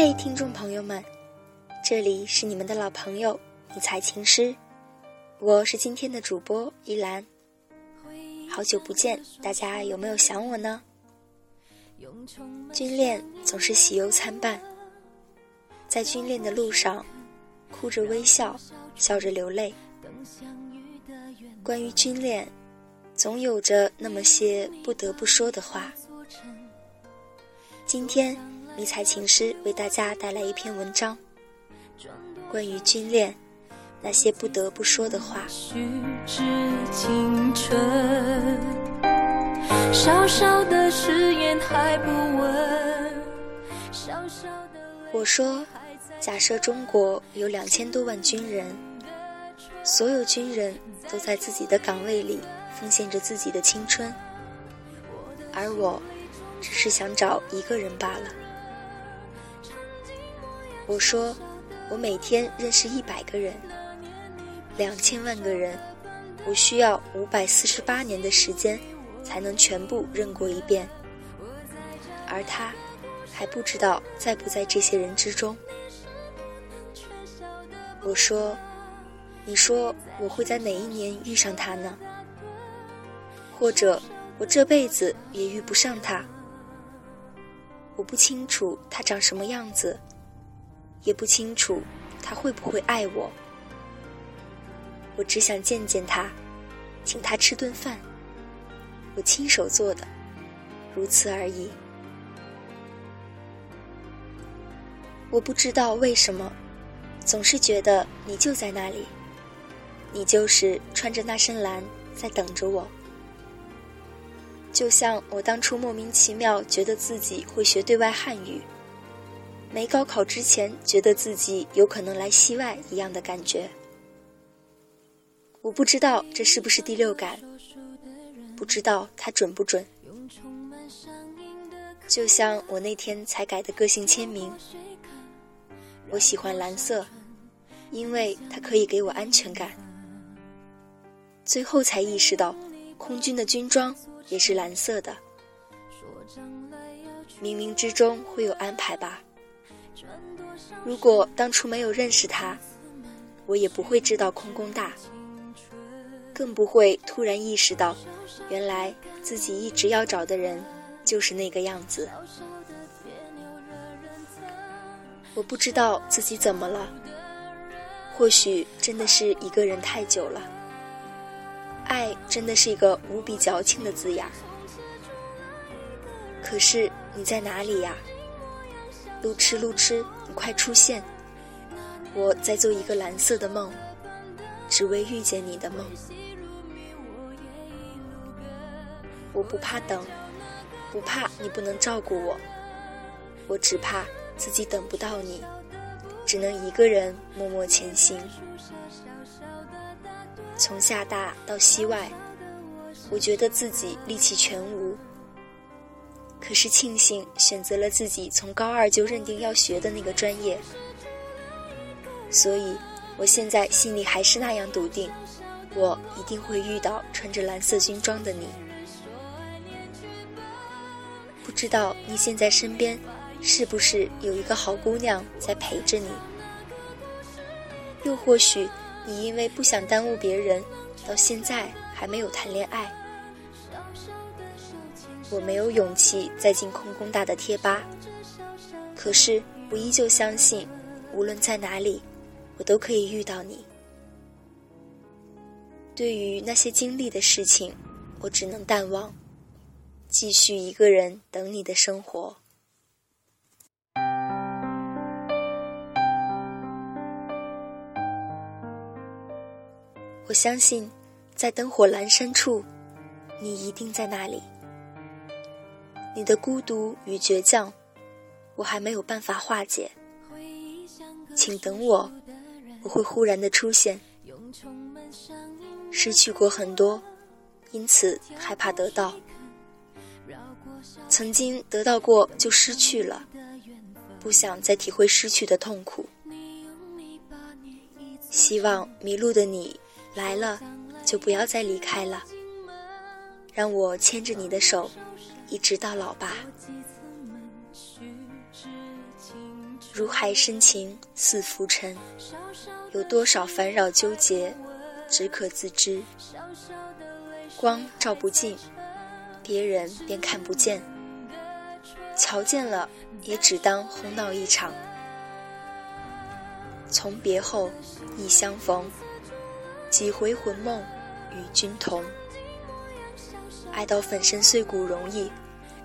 嗨，听众朋友们，这里是你们的老朋友迷彩情诗，我是今天的主播依兰。好久不见，大家有没有想我呢？军恋总是喜忧参半，在军恋的路上，哭着微笑，笑着流泪。关于军恋，总有着那么些不得不说的话。今天，迷彩情诗为大家带来一篇文章，关于军恋那些不得不说的话。我说，假设中国有两千多万军人，所有军人都在自己的岗位里奉献着自己的青春，而我。只是想找一个人罢了。我说，我每天认识一百个人，两千万个人，我需要五百四十八年的时间才能全部认过一遍。而他，还不知道在不在这些人之中。我说，你说我会在哪一年遇上他呢？或者我这辈子也遇不上他？我不清楚他长什么样子，也不清楚他会不会爱我。我只想见见他，请他吃顿饭，我亲手做的，如此而已。我不知道为什么，总是觉得你就在那里，你就是穿着那身蓝在等着我。就像我当初莫名其妙觉得自己会学对外汉语，没高考之前觉得自己有可能来西外一样的感觉。我不知道这是不是第六感，不知道它准不准。就像我那天才改的个性签名，我喜欢蓝色，因为它可以给我安全感。最后才意识到，空军的军装。也是蓝色的，冥冥之中会有安排吧。如果当初没有认识他，我也不会知道空工大，更不会突然意识到，原来自己一直要找的人就是那个样子。我不知道自己怎么了，或许真的是一个人太久了。爱真的是一个无比矫情的字眼。可是你在哪里呀？路痴路痴，你快出现！我在做一个蓝色的梦，只为遇见你的梦。我不怕等，不怕你不能照顾我，我只怕自己等不到你，只能一个人默默前行。从厦大到西外，我觉得自己力气全无。可是庆幸选择了自己从高二就认定要学的那个专业，所以我现在心里还是那样笃定，我一定会遇到穿着蓝色军装的你。不知道你现在身边是不是有一个好姑娘在陪着你？又或许。你因为不想耽误别人，到现在还没有谈恋爱。我没有勇气再进空工大的贴吧，可是我依旧相信，无论在哪里，我都可以遇到你。对于那些经历的事情，我只能淡忘，继续一个人等你的生活。我相信，在灯火阑珊处，你一定在那里。你的孤独与倔强，我还没有办法化解。请等我，我会忽然的出现。失去过很多，因此害怕得到。曾经得到过就失去了，不想再体会失去的痛苦。希望迷路的你。来了，就不要再离开了。让我牵着你的手，一直到老吧。如海深情似浮沉，有多少烦扰纠结，只可自知。光照不进，别人便看不见；瞧见了，也只当哄闹一场。从别后，忆相逢，几回魂梦与君同。爱到粉身碎骨容易，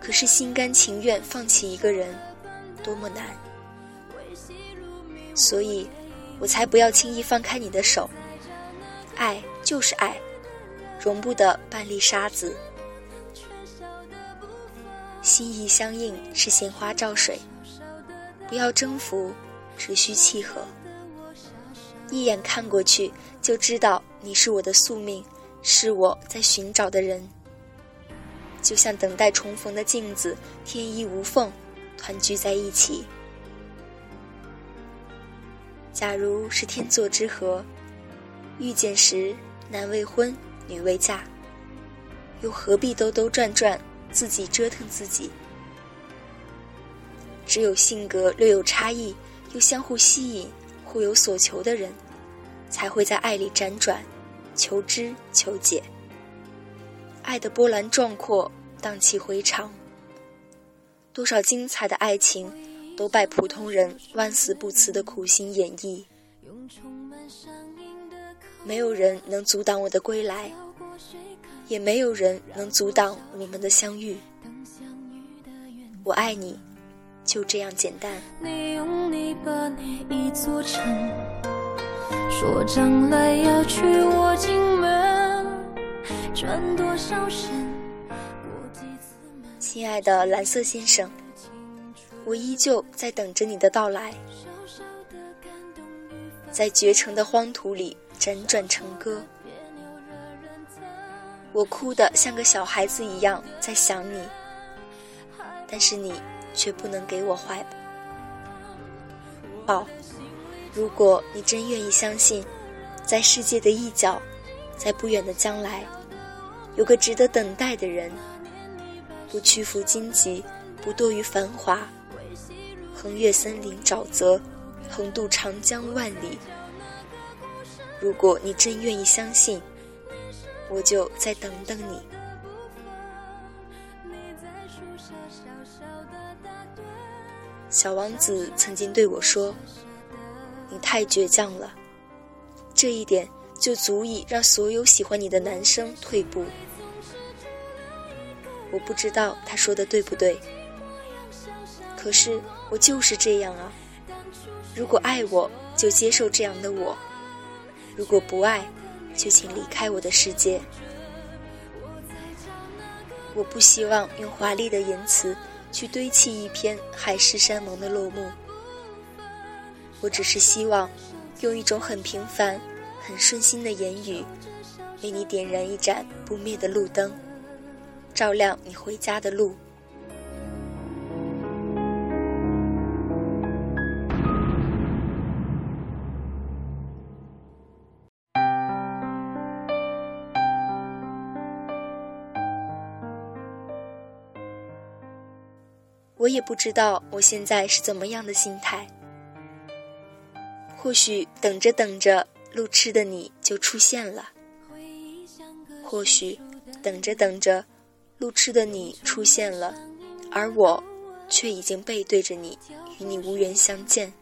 可是心甘情愿放弃一个人，多么难。所以，我才不要轻易放开你的手。爱就是爱，容不得半粒沙子。心意相应是鲜花照水，不要征服，只需契合。一眼看过去，就知道你是我的宿命，是我在寻找的人。就像等待重逢的镜子，天衣无缝，团聚在一起。假如是天作之合，遇见时男未婚女未嫁，又何必兜兜转转，自己折腾自己？只有性格略有差异，又相互吸引、互有所求的人，才会在爱里辗转，求知求解。爱的波澜壮阔，荡气回肠。多少精彩的爱情！都拜普通人万死不辞的苦心演绎，没有人能阻挡我的归来，也没有人能阻挡我们的相遇。我爱你，就这样简单。说将来要娶我转多少心亲爱的蓝色先生。我依旧在等着你的到来，在绝城的荒土里辗转成歌。我哭得像个小孩子一样在想你，但是你却不能给我怀抱。如果你真愿意相信，在世界的一角，在不远的将来，有个值得等待的人，不屈服荆棘，不堕于繁华。横越森林沼泽，横渡长江万里。如果你真愿意相信，我就再等等你。小王子曾经对我说：“你太倔强了，这一点就足以让所有喜欢你的男生退步。”我不知道他说的对不对。可是我就是这样啊！如果爱我，就接受这样的我；如果不爱，就请离开我的世界。我不希望用华丽的言辞去堆砌一篇海誓山盟的落幕，我只是希望用一种很平凡、很顺心的言语，为你点燃一盏不灭的路灯，照亮你回家的路。我也不知道我现在是怎么样的心态。或许等着等着，路痴的你就出现了；或许等着等着，路痴的你出现了，而我却已经背对着你，与你无缘相见。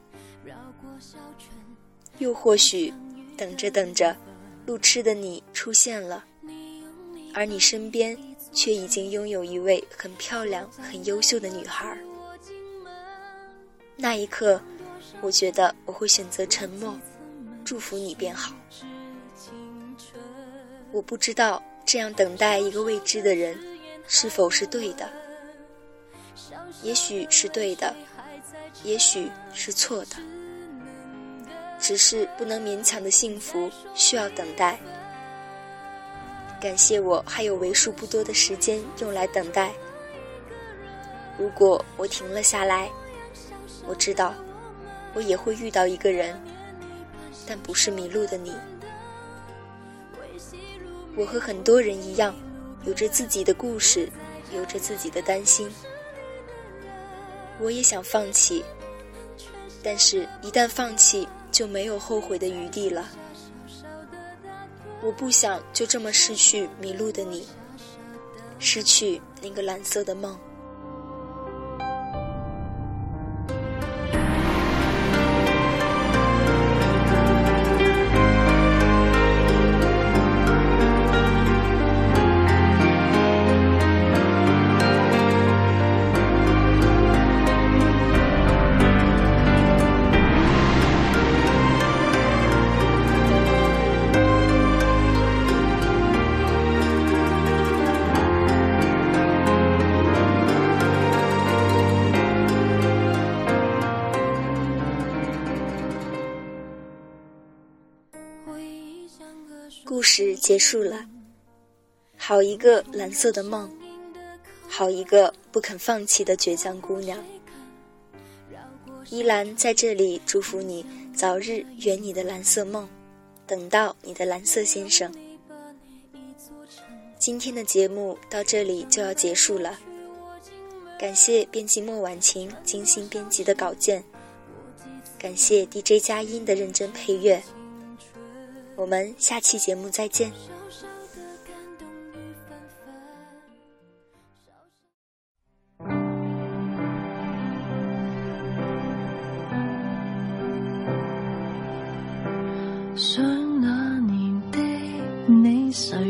又或许等着等着，路痴的你出现了，而你身边。却已经拥有一位很漂亮、很优秀的女孩。那一刻，我觉得我会选择沉默，祝福你便好。我不知道这样等待一个未知的人，是否是对的。也许是对的，也许是错的。只是不能勉强的幸福，需要等待。感谢我还有为数不多的时间用来等待。如果我停了下来，我知道我也会遇到一个人，但不是迷路的你。我和很多人一样，有着自己的故事，有着自己的担心。我也想放弃，但是，一旦放弃，就没有后悔的余地了。我不想就这么失去迷路的你，失去那个蓝色的梦。结束了，好一个蓝色的梦，好一个不肯放弃的倔强姑娘。依兰在这里祝福你早日圆你的蓝色梦，等到你的蓝色先生。今天的节目到这里就要结束了，感谢编辑莫婉晴精心编辑的稿件，感谢 DJ 佳音的认真配乐。我们下期节目再见。想那年的你，谁